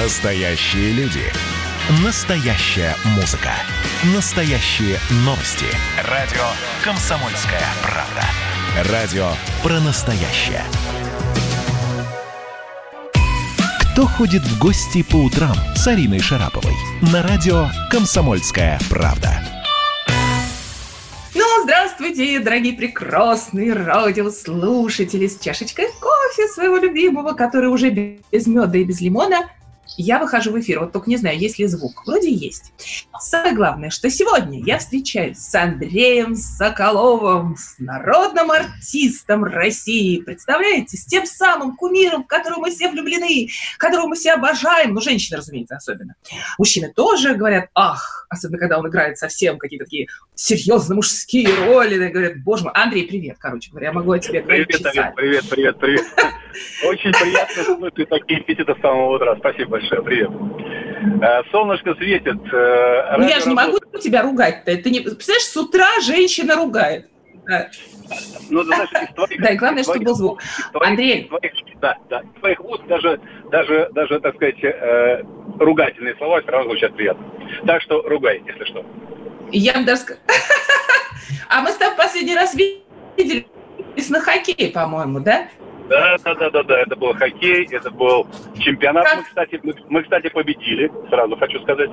Настоящие люди. Настоящая музыка. Настоящие новости. Радио «Комсомольская правда». Радио про настоящее. Кто ходит в гости по утрам с Ариной Шараповой? На радио «Комсомольская правда». Ну, здравствуйте, дорогие прекрасные радиослушатели с чашечкой кофе своего любимого, который уже без меда и без лимона – я выхожу в эфир, вот только не знаю, есть ли звук. Вроде есть. Самое главное, что сегодня я встречаюсь с Андреем Соколовым, с народным артистом России. Представляете, с тем самым кумиром, в которого мы все влюблены, которого мы все обожаем. Ну, женщины, разумеется, особенно. Мужчины тоже говорят, ах, особенно когда он играет совсем какие-то такие серьезно мужские роли. И говорят, боже мой, Андрей, привет, короче говоря, я могу о тебе говорить Привет, часами. привет, привет, привет. Очень приятно слышать такие эпитеты с самого утра. Спасибо большое, привет. Э, солнышко светит. Э, ну я же не могу тебя ругать-то. Ты не... Представляешь, с утра женщина ругает. Да. Ну, знаешь, из твоих, да, и главное, чтобы был звук. Твоих, Андрей. Твоих, да, да, из твоих уст даже, даже, даже, так сказать, э, ругательные слова равно звучат приятно. Так что ругай, если что. Я даже... А мы с тобой последний раз виделись на хоккее, по-моему, да? Да, да, да, да, да, это был хоккей, это был чемпионат. Как? Мы, кстати, мы, мы, кстати, победили, сразу хочу сказать.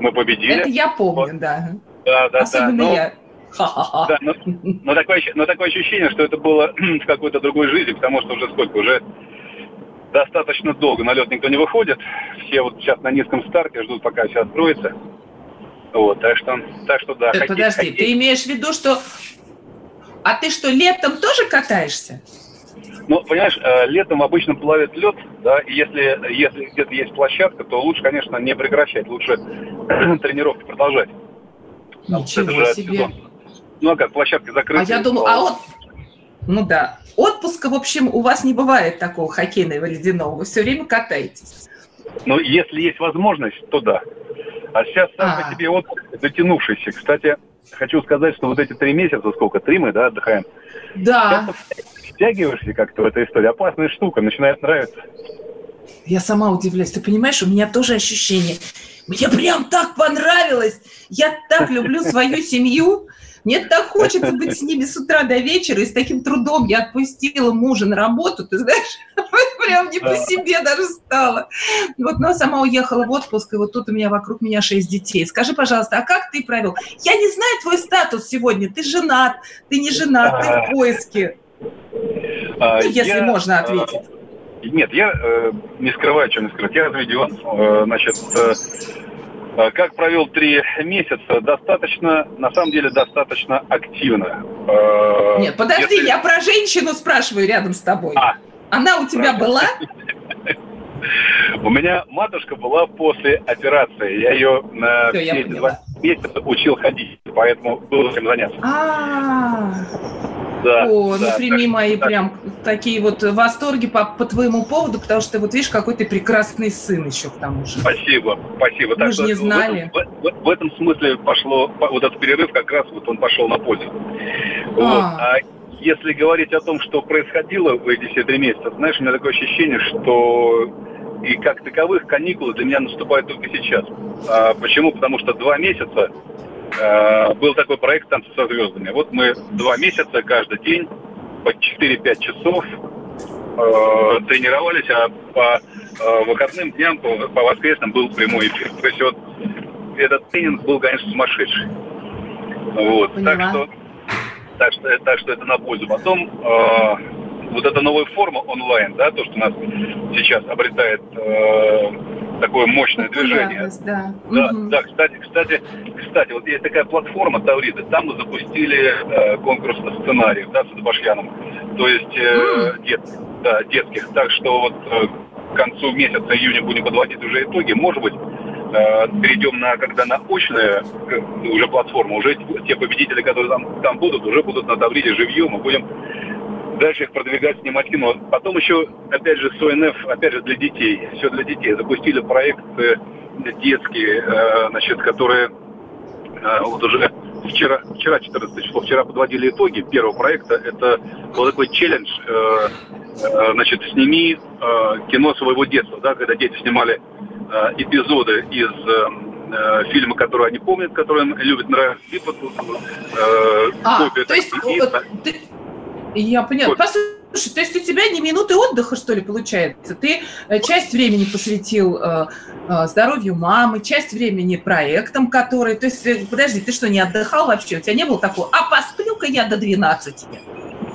Мы победили. Это я помню, вот. да. Да, да, Особенно да. Но, я. Да, но, но, такое, но такое ощущение, что это было в какой-то другой жизни, потому что уже сколько, уже достаточно долго на лед никто не выходит. Все вот сейчас на низком старте ждут, пока все откроется. Вот, так что, так что да. Э, хоккей, Подожди, хоккей. ты имеешь в виду, что... А ты что, летом тоже катаешься? Ну, понимаешь, э, летом обычно плавит лед, да, и если, если где-то есть площадка, то лучше, конечно, не прекращать, лучше тренировки продолжать. Ничего себе. Сезон. Ну, а как, площадка закрыта. А я думаю, а вот, ну да, отпуска, в общем, у вас не бывает такого хоккейного ледяного, вы все время катаетесь. Ну, если есть возможность, то да. А сейчас сам по себе отпуск затянувшийся. Кстати, хочу сказать, что вот эти три месяца, сколько, три мы, да, отдыхаем? Да втягиваешься как-то в эту историю. Опасная штука, начинает нравиться. Я сама удивляюсь. Ты понимаешь, у меня тоже ощущение. Мне прям так понравилось. Я так люблю свою семью. Мне так хочется быть с ними с утра до вечера, и с таким трудом я отпустила мужа на работу, ты знаешь, прям не по себе даже стало. Вот, но сама уехала в отпуск, и вот тут у меня вокруг меня шесть детей. Скажи, пожалуйста, а как ты провел? Я не знаю твой статус сегодня. Ты женат, ты не женат, ты в поиске. А, ну, если я, можно ответить. Нет, я э, не скрываю, что не скрывать. Я разведен. Э, значит, э, как провел три месяца? Достаточно, на самом деле, достаточно активно. Э, Нет, подожди, если... я про женщину спрашиваю рядом с тобой. А, Она у тебя правда. была? У меня матушка была после операции. Я ее на все, все эти два месяца учил ходить, поэтому было чем заняться. Да, О, ну прими мои прям такие вот восторги по, по твоему поводу, потому что вот видишь, какой ты прекрасный сын еще к тому же. Спасибо, спасибо. Мы так же не знали. В этом, в, в этом смысле пошло, вот этот перерыв как раз вот он пошел на пользу. А. Вот. А если говорить о том, что происходило в эти все три месяца, знаешь, у меня такое ощущение, что и как таковых каникулы для меня наступают только сейчас. А почему? Потому что два месяца э, был такой проект «Танцы со звездами». Вот мы два месяца каждый день по 4-5 часов э, тренировались, а по э, выходным дням, по, по воскресным был прямой эфир. То есть вот этот тренинг был, конечно, сумасшедший. Вот. Так что, так что, так что это на пользу. Потом э, вот эта новая форма онлайн, да, то, что нас сейчас обретает э, такое мощное движение. Да, да, угу. да кстати, кстати, кстати, вот есть такая платформа Таврида, там мы запустили э, конкурс сценариев, да, с Адбашьяном, то есть э, mm. дет, да, детских. Так что вот э, к концу месяца июня будем подводить уже итоги. Может быть, э, перейдем на когда на очную уже платформу, уже те победители, которые там, там будут, уже будут на Тавриде живьем, мы будем дальше их продвигать, снимать кино. Потом еще, опять же, с ОНФ, опять же, для детей, все для детей. Запустили проекты детские, э, значит, которые э, вот уже вчера, вчера 14 число, вчера подводили итоги первого проекта. Это был такой челлендж, э, значит, сними кино своего детства, да, когда дети снимали э, эпизоды из э, фильма, который они помнят, который им любят, нравится, типа э, а, копия. То есть, вот, ты, я поняла. Послушай, то есть у тебя не минуты отдыха, что ли, получается? Ты э, часть времени посвятил э, э, здоровью мамы, часть времени проектам, которые... То есть, подожди, ты что, не отдыхал вообще? У тебя не было такого, а посплю-ка я до 12?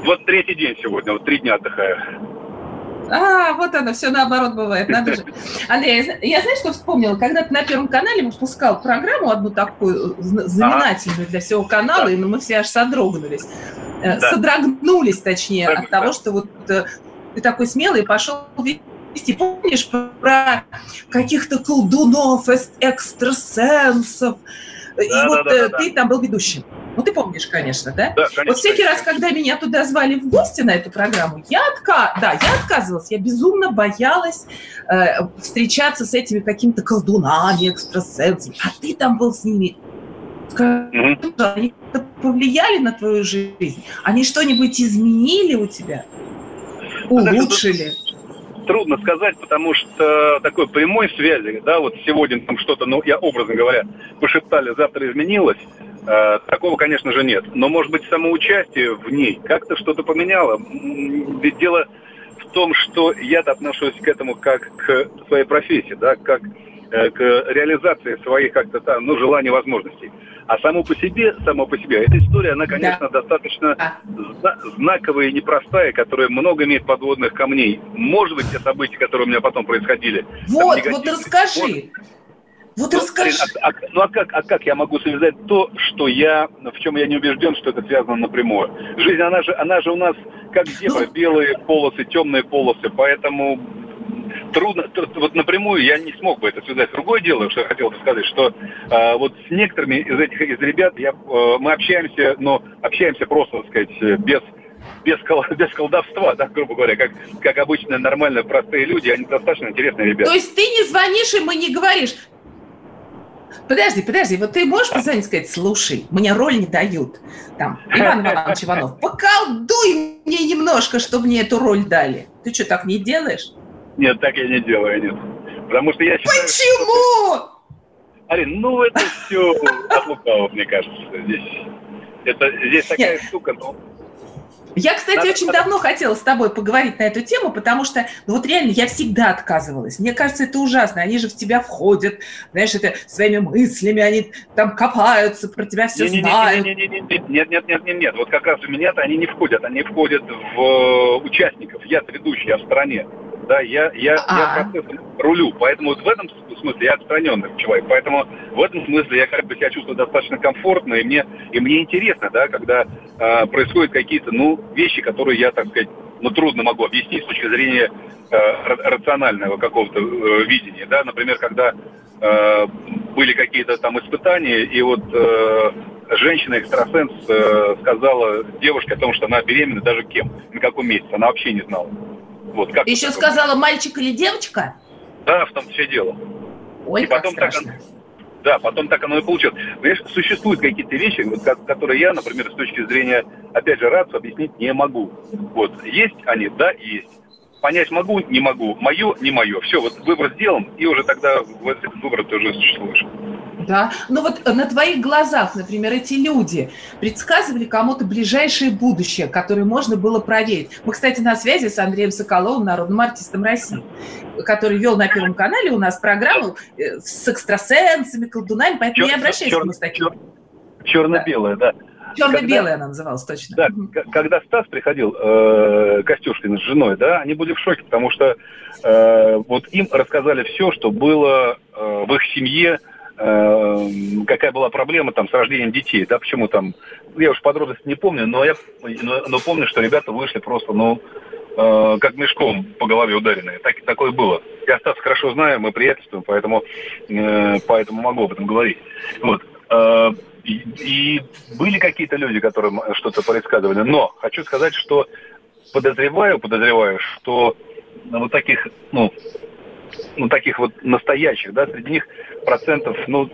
Вот третий день сегодня, вот три дня отдыхаю. А, вот оно, все наоборот бывает, надо же. Андрей, я знаешь, что вспомнила? Когда ты на Первом канале выпускал программу одну такую э, знаменательную для всего канала, и мы все аж содрогнулись. Э, да. Содрогнулись, точнее, да, от того, что вот э, ты такой смелый пошел вести. Помнишь про каких-то колдунов, экстрасенсов? Да, и да, вот да, да, ты да. там был ведущим. Ну, ты помнишь, конечно, да? Да, конечно. Вот всякий конечно. раз, когда меня туда звали в гости на эту программу, я, отка... да, я отказывалась, я безумно боялась э, встречаться с этими какими-то колдунами, экстрасенсами, а ты там был с ними. Mm-hmm. Они повлияли на твою жизнь? Они что-нибудь изменили у тебя? Улучшили? Трудно сказать, потому что такой прямой связи, да, вот сегодня там что-то, ну, я образно говоря, пошептали, завтра изменилось, э, такого, конечно же, нет. Но, может быть, самоучастие в ней как-то что-то поменяло. Ведь дело в том, что я-то отношусь к этому как к своей профессии, да, как к реализации своих как-то там, ну, желаний, возможностей. А само по себе, само по себе, эта история, она, конечно, да. достаточно зна- знаковая и непростая, которая много имеет подводных камней. Может быть, те события, которые у меня потом происходили. Вот, вот расскажи. Вот ну, расскажи. А, а, ну а как, а как я могу связать то, что я, в чем я не убежден, что это связано напрямую? Жизнь, она же, она же у нас как зебра, ну... белые полосы, темные полосы, поэтому трудно, вот напрямую я не смог бы это связать. Другое дело, что я хотел бы сказать, что э, вот с некоторыми из этих из ребят я, э, мы общаемся, но общаемся просто, так сказать, без без, кол, без колдовства, да, грубо говоря, как, как обычно нормально простые люди, они достаточно интересные ребята. То есть ты не звонишь им и не говоришь, Подожди, подожди, вот ты можешь позвонить и сказать, слушай, мне роль не дают. Там, Иван Иванович Иванов, поколдуй мне немножко, чтобы мне эту роль дали. Ты что, так не делаешь? Нет, так я не делаю, нет. Потому что я считаю... Почему? Арин, ну это все от лукавого, мне кажется. Здесь, это, здесь такая нет. штука, ну, я, кстати, Надо очень давно хотела с тобой поговорить на эту тему, потому что, ну вот реально, я всегда отказывалась. Мне кажется, это ужасно. Они же в тебя входят, знаешь, это своими мыслями, они там копаются, про тебя все не, знают. Нет, нет, нет, нет, нет, нет, нет, нет. Вот как раз у меня-то они не входят, они входят в участников. Я ведущий, я в стороне да, я, я, я процессом рулю, поэтому вот в этом смысле я отстраненный человек, поэтому в этом смысле я как бы себя чувствую достаточно комфортно, и мне, и мне интересно, да, когда э, происходят какие-то, ну, вещи, которые я, так сказать, ну, трудно могу объяснить с точки зрения э, рационального какого-то э, видения, да, например, когда э, были какие-то там испытания, и вот э, женщина-экстрасенс э, сказала девушке о том, что она беременна даже кем, на каком месяце, она вообще не знала. Вот, как Еще сказала, мальчик или девочка? Да, в том все дело. Ой, и как потом страшно. Так, да, потом так оно и получилось. Понимаешь, существуют какие-то вещи, вот, которые я, например, с точки зрения, опять же, рацию объяснить не могу. Вот, есть они, да, есть. Понять могу, не могу. Мое, не мое. Все, вот выбор сделан, и уже тогда выбор ты уже существуешь. Да, ну вот на твоих глазах, например, эти люди предсказывали кому-то ближайшее будущее, которое можно было проверить. Мы, кстати, на связи с Андреем Соколовым, народным артистом России, который вел на Первом канале у нас программу э, с экстрасенсами, колдунами, поэтому Чер- не обращайся чер- к таким. Черно-белое, да. да. Черно-белая она называлась, точно. Да, когда Стас приходил, э, Костюшкин с женой, да, они были в шоке, потому что э, вот им рассказали все, что было э, в их семье, э, какая была проблема там с рождением детей, да, почему там, я уж подробности не помню, но я но, но помню, что ребята вышли просто, ну, э, как мешком по голове ударенные. Так, такое было. Я Стас хорошо знаю, мы приятельствуем, поэтому, э, поэтому могу об этом говорить. Вот. Э, и, и были какие-то люди, которые что-то предсказывали, но хочу сказать, что подозреваю, подозреваю, что вот таких, ну, ну, таких вот настоящих, да, среди них процентов, ну,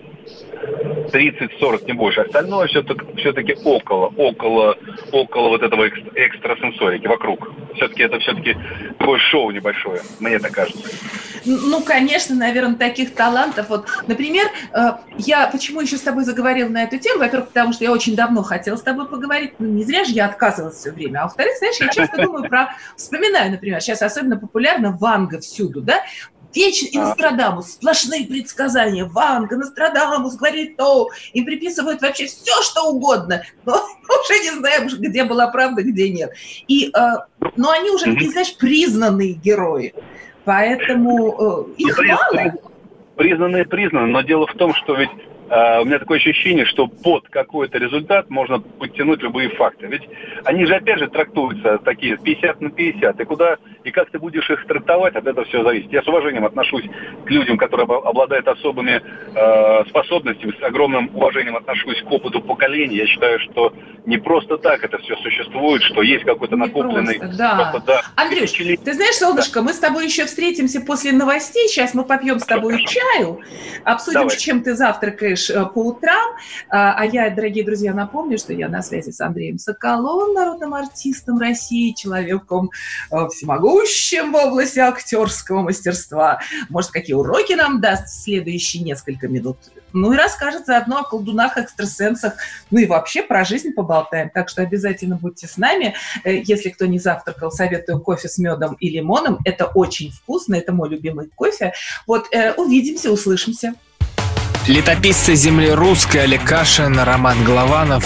30-40, не больше. Остальное все-таки, около, около, около вот этого экстрасенсорики, вокруг. Все-таки это все-таки такое шоу небольшое, мне так кажется. Ну, конечно, наверное, таких талантов. Вот, например, э, я почему еще с тобой заговорил на эту тему? Во-первых, потому что я очень давно хотела с тобой поговорить. Ну, не зря же я отказывалась все время. А во-вторых, знаешь, я часто думаю про... Вспоминаю, например, сейчас особенно популярна Ванга всюду, да? Вечно и а. Нострадамус, сплошные предсказания. Ванга, Нострадамус говорит то, им приписывают вообще все, что угодно. Но уже не знаем, где была правда, где нет. И, э, но они уже, такие, знаешь, признанные герои. Поэтому э, их мало. Признанные, признанные, но дело в том, что ведь Uh, у меня такое ощущение, что под какой-то результат можно подтянуть любые факты. Ведь они же, опять же, трактуются такие 50 на 50. И куда, и как ты будешь их трактовать, от этого все зависит. Я с уважением отношусь к людям, которые обладают особыми uh, способностями, с огромным уважением отношусь к опыту поколений. Я считаю, что не просто так это все существует, что есть какой-то накопленный... Просто, да. Просто, да. Андрюш, ты знаешь, солнышко, да. мы с тобой еще встретимся после новостей. Сейчас мы попьем с тобой Хорошо. чаю, обсудим, Давай. с чем ты завтракаешь э, по утрам. А, а я, дорогие друзья, напомню, что я на связи с Андреем Соколовым, народным артистом России, человеком э, всемогущим в области актерского мастерства. Может, какие уроки нам даст в следующие несколько минут? Ну и расскажет заодно о колдунах, экстрасенсах, ну и вообще про жизнь поболтаем. Так что обязательно будьте с нами. Э, если кто не завтракал, советую кофе с медом и лимоном. Это очень вкусно, это мой любимый кофе. Вот, увидимся, услышимся. Летописцы земли русской Олег Кашин, Роман Голованов.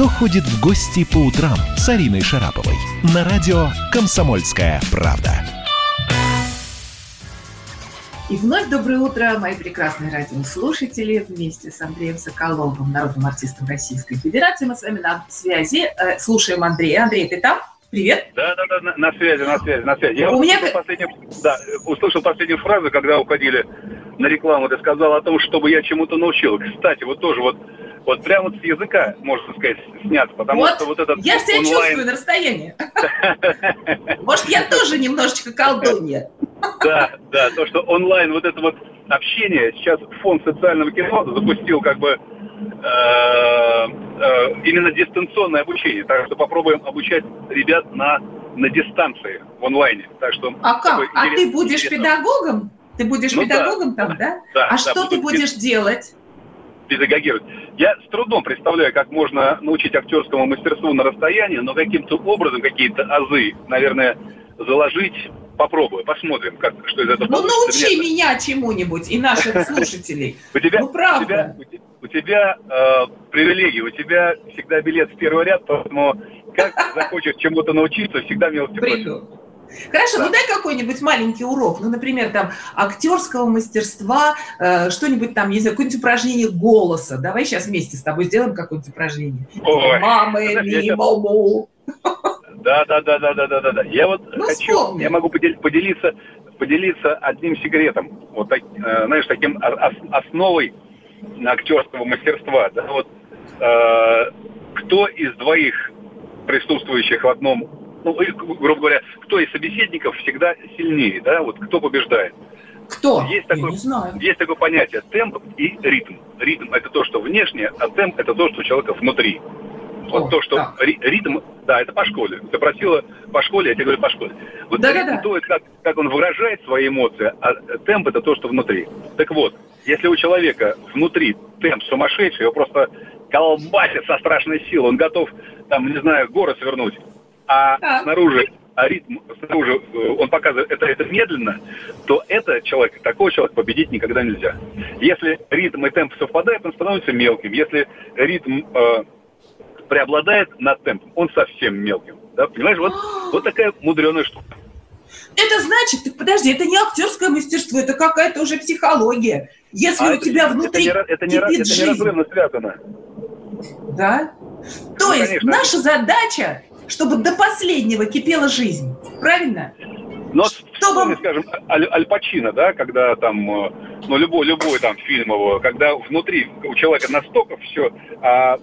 Кто ходит в гости по утрам с Ариной Шараповой? На радио «Комсомольская правда». И вновь доброе утро, мои прекрасные радиослушатели. Вместе с Андреем Соколовым, народным артистом Российской Федерации, мы с вами на связи. Э, слушаем Андрея. Андрей, ты там? Привет. Да, да, да, на, на связи, на связи, на связи. Я У меня... последнюю, да, услышал последнюю фразу, когда уходили на рекламу, ты сказал о том, чтобы я чему-то научил. Кстати, вот тоже вот вот прямо вот с языка, можно сказать, снят, потому вот, что вот этот Я себя онлайн... чувствую на расстоянии. Может, я тоже немножечко колдунья. Да, да, то, что онлайн вот это вот общение, сейчас фонд социального кино запустил как бы именно дистанционное обучение. Так что попробуем обучать ребят на, на дистанции в онлайне. Так что а как? А ты будешь педагогом? Ты будешь ну, педагогом да, там, да? да а да, что ты будешь делать? педагогировать. Я с трудом представляю, как можно научить актерскому мастерству на расстоянии, но каким-то образом какие-то азы, наверное, заложить попробую, посмотрим, как, что из этого Ну, получится. научи Мне... меня чему-нибудь и наших слушателей. У тебя, ну, правда. У тебя, у тебя э, привилегии, у тебя всегда билет в первый ряд, поэтому как захочешь чему-то научиться, всегда милости просим. Хорошо, да. ну дай какой-нибудь маленький урок, ну, например, там, актерского мастерства, э, что-нибудь там, не знаю, какое-нибудь упражнение голоса. Давай сейчас вместе с тобой сделаем какое-нибудь упражнение. Ой. Мамы, мимо, да, да, да, да, да, да, да, да. Я вот ну, хочу, вспомни. я могу поделиться, поделиться одним секретом, вот так, э, знаешь, таким основой актерского мастерства. Да, вот э, кто из двоих присутствующих в одном, ну, грубо говоря, кто из собеседников всегда сильнее, да, вот кто побеждает? Кто? Есть такое, не знаю. есть такое понятие темп и ритм. Ритм это то, что внешне, а темп это то, что у человека внутри. Вот О, то, что так. ритм, да, это по школе. Ты просила по школе, я тебе говорю по школе. Вот да, ритм да, да. то, как, как он выражает свои эмоции, а темп это то, что внутри. Так вот, если у человека внутри темп сумасшедший, его просто колбасит со страшной силой, он готов, там, не знаю, горы свернуть, а да. снаружи а ритм снаружи, э, он показывает, это, это медленно, то это человек, такого человека победить никогда нельзя. Если ритм и темп совпадают, он становится мелким. Если ритм э, преобладает над темпом, он совсем мелким. Да, понимаешь, вот, вот такая мудреная штука. Это значит, так подожди, это не актерское мастерство, это какая-то уже психология. Если а у тебя это, внутри это, не, это, не, это неразрывно связано. Да? То ну, есть конечно. наша задача, чтобы до последнего кипела жизнь. Правильно? Но чтобы... скажем, Аль, Аль Пачино, да, когда там, э, ну, любой, любой там фильм его, когда внутри у человека настолько все а,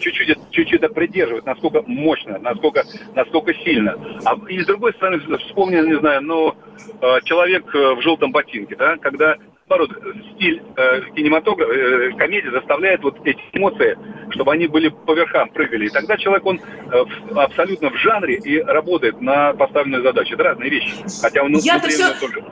чуть-чуть, чуть-чуть это придерживает, насколько мощно, насколько, насколько сильно. А и с другой стороны, вспомнил, не знаю, ну, э, человек э, в желтом ботинке, да, когда наоборот, стиль э, кинематографа, э, комедии заставляет вот эти эмоции, чтобы они были по верхам, прыгали. И тогда человек, он э, в, абсолютно в жанре и работает на поставленную задачу. Это разные вещи. Хотя он Я-то все... тоже.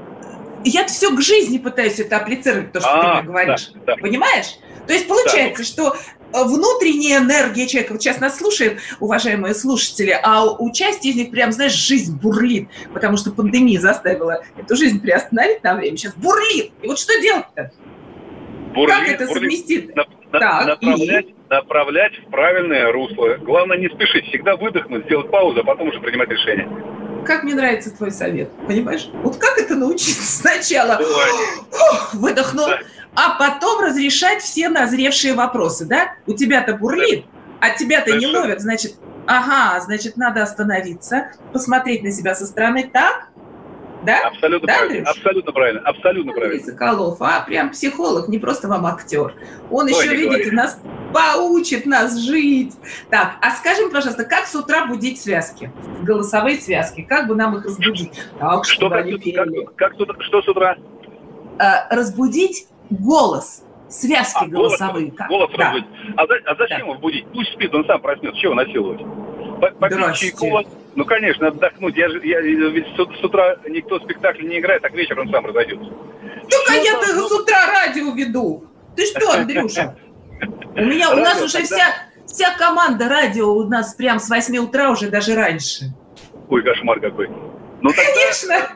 Я-то все к жизни пытаюсь это апплицировать, то, что а, ты мне говоришь. Да, да. Понимаешь? То есть получается, да. что внутренняя энергия человека, вот сейчас нас слушают, уважаемые слушатели, а у части из них прям, знаешь, жизнь бурлит, потому что пандемия заставила эту жизнь приостановить на время, сейчас бурлит. И вот что делать-то? Бурлит, как это бурлит. совместить? На, так, направлять, и... направлять в правильное русло. Главное не спешить, всегда выдохнуть, сделать паузу, а потом уже принимать решение. Как мне нравится твой совет, понимаешь? Вот как это научиться сначала? Выдохнул. Да а потом разрешать все назревшие вопросы, да? У тебя-то бурлит, а тебя-то не ловят, значит, ага, значит, надо остановиться, посмотреть на себя со стороны так, да? Абсолютно да, правильно. Андрюш? Абсолютно правильно. Абсолютно правильно. Соколов, а прям психолог, не просто вам актер. Он Ой, еще, видите, говори. нас поучит нас жить. Так, а скажи мне, пожалуйста, как с утра будить связки? Голосовые связки. Как бы нам их разбудить? Так, что, как, как, как, что с утра? А, разбудить голос, связки а, голосовые. Голос, голос да. разбудить. А, а зачем да. его будить? Пусть спит, он сам проснется. Чего насиловать? Попить чайку. Ну, конечно, отдохнуть. Я же, я, ведь с, с утра никто спектакль не играет, так вечером он сам разойдется. Ну, а я с утра радио веду. Ты что, Андрюша? У меня, у нас уже вся, вся команда радио у нас прям с 8 утра уже даже раньше. Ой, кошмар какой. Ну, тогда, Конечно.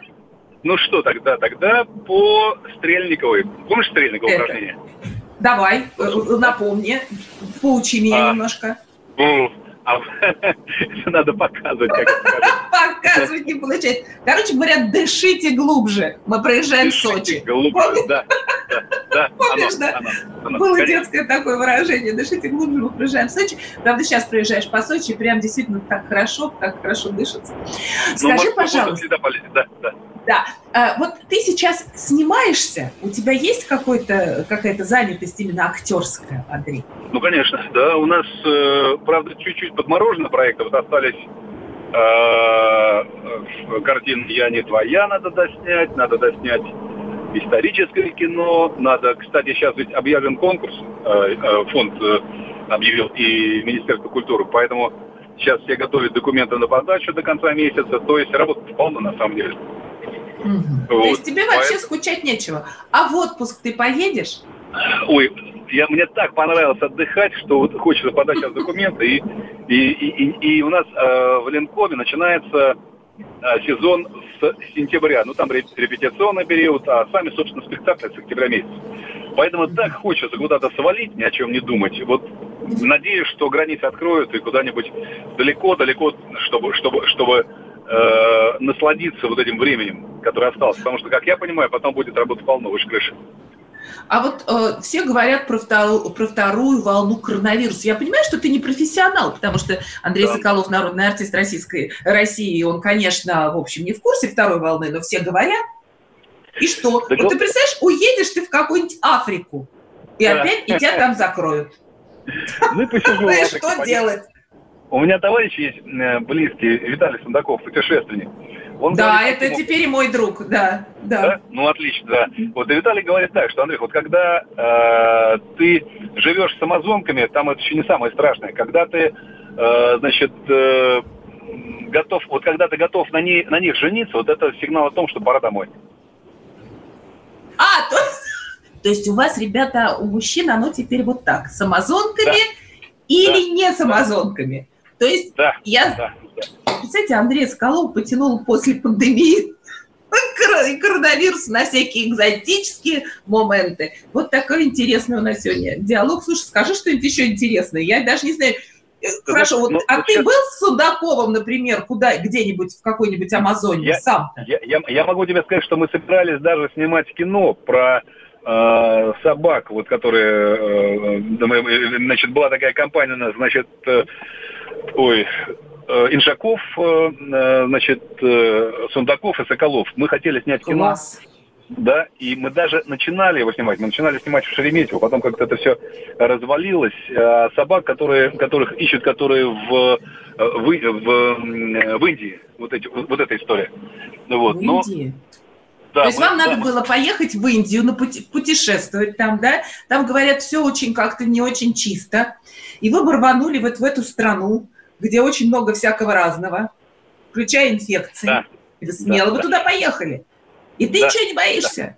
Ну что тогда? Тогда по Стрельниковой. Помнишь Стрельниковое упражнение? Давай, э, напомни. Поучи меня а, немножко. Ну, а, это надо показывать. Как Показывать не получается. Короче говоря, дышите глубже. Мы проезжаем дышите Сочи. глубже, да. да, Помнишь, да? Было детское такое выражение. Дышите глубже, мы проезжаем Сочи. Правда, сейчас проезжаешь по Сочи, прям действительно так хорошо, так хорошо дышится. Ну, Скажи, пожалуйста. Да, да. Да. А, вот ты сейчас снимаешься, у тебя есть какой-то, какая-то занятость именно актерская, Андрей? Ну, конечно, да. У нас, э, правда, чуть-чуть подморожено проекты. Вот остались э, картины «Я не твоя» надо доснять, надо доснять историческое кино, надо, кстати, сейчас ведь объявлен конкурс, э, фонд объявил и Министерство культуры, поэтому сейчас все готовят документы на подачу до конца месяца, то есть работа полна на самом деле. Угу. Вот. То есть тебе вообще Поэтому... скучать нечего. А в отпуск ты поедешь? Ой, я, мне так понравилось отдыхать, что вот хочется подать сейчас документы. И, и, и, и, и у нас э, в Ленкоме начинается э, сезон с сентября. Ну, там репетиционный период, а сами, собственно, спектакли с октября месяца. Поэтому так хочется куда-то свалить, ни о чем не думать. Вот надеюсь, что границы откроют и куда-нибудь далеко-далеко, чтобы, чтобы, чтобы э, насладиться вот этим временем, которое осталось. Потому что, как я понимаю, потом будет работа полно, выше крыши. А вот э, все говорят про вторую, про вторую волну коронавируса. Я понимаю, что ты не профессионал, потому что Андрей да. Соколов, народный артист российской России, он, конечно, в общем, не в курсе второй волны, но все говорят. И что? Так вот ты представляешь, уедешь ты в какую-нибудь Африку, и да. опять и тебя там закроют. Ну, посижу. И что делать? У меня товарищ есть э, близкий, Виталий Сундаков, путешественник. Он да, говорит, это ему... теперь и мой друг, да, да. да? Ну, отлично, да. Вот и Виталий говорит так, что, Андрей, вот когда э, ты живешь с амазонками, там это еще не самое страшное. Когда ты, э, значит, э, готов, вот когда ты готов на, ней, на них жениться, вот это сигнал о том, что пора домой. А, то, то есть у вас, ребята, у мужчин оно теперь вот так, с амазонками да. или да. не с амазонками? То есть да, я... Да, да. Представляете, Андрей Скалов потянул после пандемии коронавирус на всякие экзотические моменты. Вот такой интересный у нас сегодня диалог. Слушай, скажи что-нибудь еще интересное. Я даже не знаю, Хорошо, вот, ну, а ты был с Судаковым, например, куда, где-нибудь в какой-нибудь Амазоне я, сам я, я, я могу тебе сказать, что мы собирались даже снимать кино про э, собак, вот которые, э, значит, была такая компания, значит, э, ой, э, Инжаков, э, значит, Сундаков и Соколов. Мы хотели снять кино. Класс да, и мы даже начинали его снимать, мы начинали снимать в Шереметьево, потом как-то это все развалилось. А собак, которые, которых ищут, которые в, в, в, в Индии, вот, эти, вот эта история. Вот. В Индии? Да, То есть мы, вам да, надо мы... было поехать в Индию, ну, путешествовать там, да? Там, говорят, все очень как-то не очень чисто. И вы рванули вот в эту страну, где очень много всякого разного, включая инфекции. Да. Смело да, вы да. туда поехали. И ты да, ничего не боишься? Да.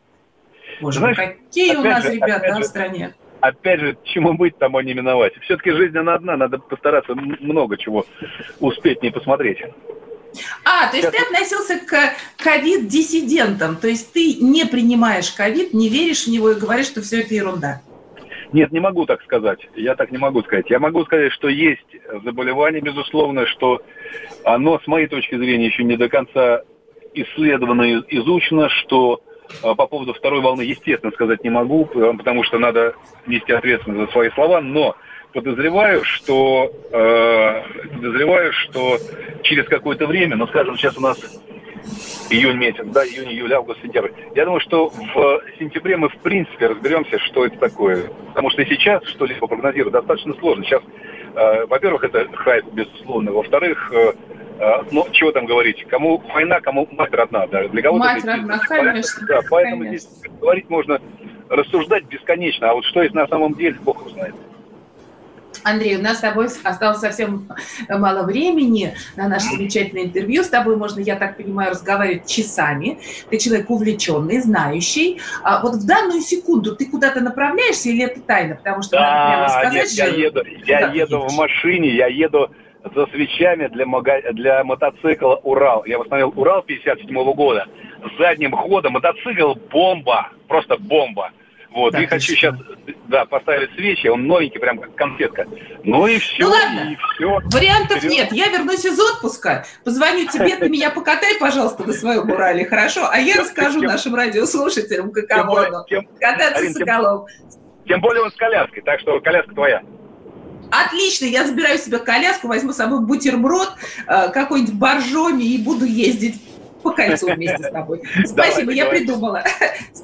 Боже Знаешь, какие у нас же, ребята в стране. Опять же, чему быть, тому не миновать. Все-таки жизнь она одна, надо постараться много чего успеть не посмотреть. А, то есть Сейчас... ты относился к ковид-диссидентам, то есть ты не принимаешь ковид, не веришь в него и говоришь, что все это ерунда. Нет, не могу так сказать. Я так не могу сказать. Я могу сказать, что есть заболевание, безусловно, что оно, с моей точки зрения, еще не до конца исследовано, изучено, что а, по поводу второй волны, естественно, сказать не могу, потому что надо нести ответственность за свои слова, но подозреваю, что э, подозреваю, что через какое-то время, ну, скажем, сейчас у нас июнь месяц, да, июнь, июль, август, сентябрь. Я думаю, что в сентябре мы в принципе разберемся, что это такое. Потому что сейчас что-либо прогнозировать достаточно сложно. Сейчас, э, во-первых, это хайп, безусловно. Во-вторых, э, а, ну, чего там говорить, кому война, кому мать родна, да, для кого-то... Мать родна, конечно. Да, поэтому конечно. здесь говорить можно, рассуждать бесконечно, а вот что есть на самом деле, Бог узнает. Андрей, у нас с тобой осталось совсем мало времени на наше замечательное интервью. С тобой можно, я так понимаю, разговаривать часами. Ты человек увлеченный, знающий. А вот в данную секунду ты куда-то направляешься или это тайна? Потому что да, надо прямо сказать, нет, я еду, я еду в машине, я еду за свечами для, мага... для мотоцикла «Урал». Я восстановил «Урал» 57 -го года. С задним ходом мотоцикл бомба, просто бомба. Вот, да, и хочу сейчас, да, поставить свечи, он новенький, прям как конфетка. Ну и все, ну, ладно. и все. Вариантов Вперед. нет. Я вернусь из отпуска, позвоню тебе, ты меня покатай, пожалуйста, на своем Урале, хорошо? А я расскажу нашим радиослушателям, каково оно. Кататься с Соколом. Тем более он с коляской, так что коляска твоя. Отлично, я забираю себе коляску, возьму с собой бутерброд, э, какой-нибудь боржоми и буду ездить по кольцу вместе с тобой. Спасибо, я придумала.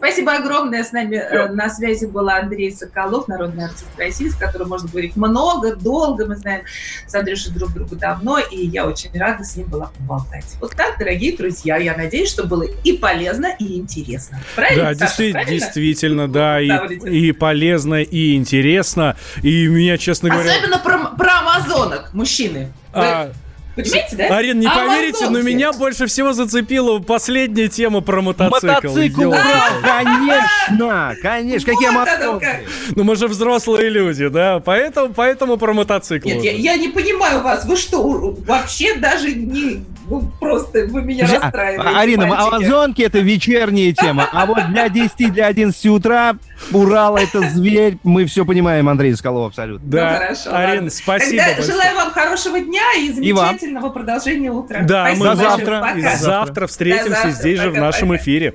Спасибо огромное. С нами э, на связи был Андрей Соколов, народный артист России, с которым можно говорить много, долго. Мы знаем с Андрюшей друг друга давно, и я очень рада с ним была поболтать. Вот так, дорогие друзья, я надеюсь, что было и полезно, и интересно. Правильно, Да, Саша, действительно, правильно? действительно, да, и, и полезно, и интересно. И меня, честно говоря... Особенно про, про амазонок, мужчины. А, Понимаете, да? Арин, не Амазонки. поверите, но меня больше всего зацепила последняя тема про мотоцикл. Мотоцикл, ура! Конечно! Конечно, какие амазонки! Ну мы же взрослые люди, да? Поэтому, поэтому про мотоцикл. Нет, я, я не понимаю вас. Вы что, вообще даже не... Ну, просто вы меня а, расстраиваете, Арина, мальчики. амазонки это вечерняя тема, а вот для 10, для 11 утра Урал это зверь. Мы все понимаем, Андрей Скалов, абсолютно. Да, ну, хорошо, Арин, ладно. спасибо Тогда желаю вам хорошего дня и замечательного и продолжения утра. Да, спасибо мы завтра, завтра встретимся завтра. здесь пока, же в нашем пока. эфире.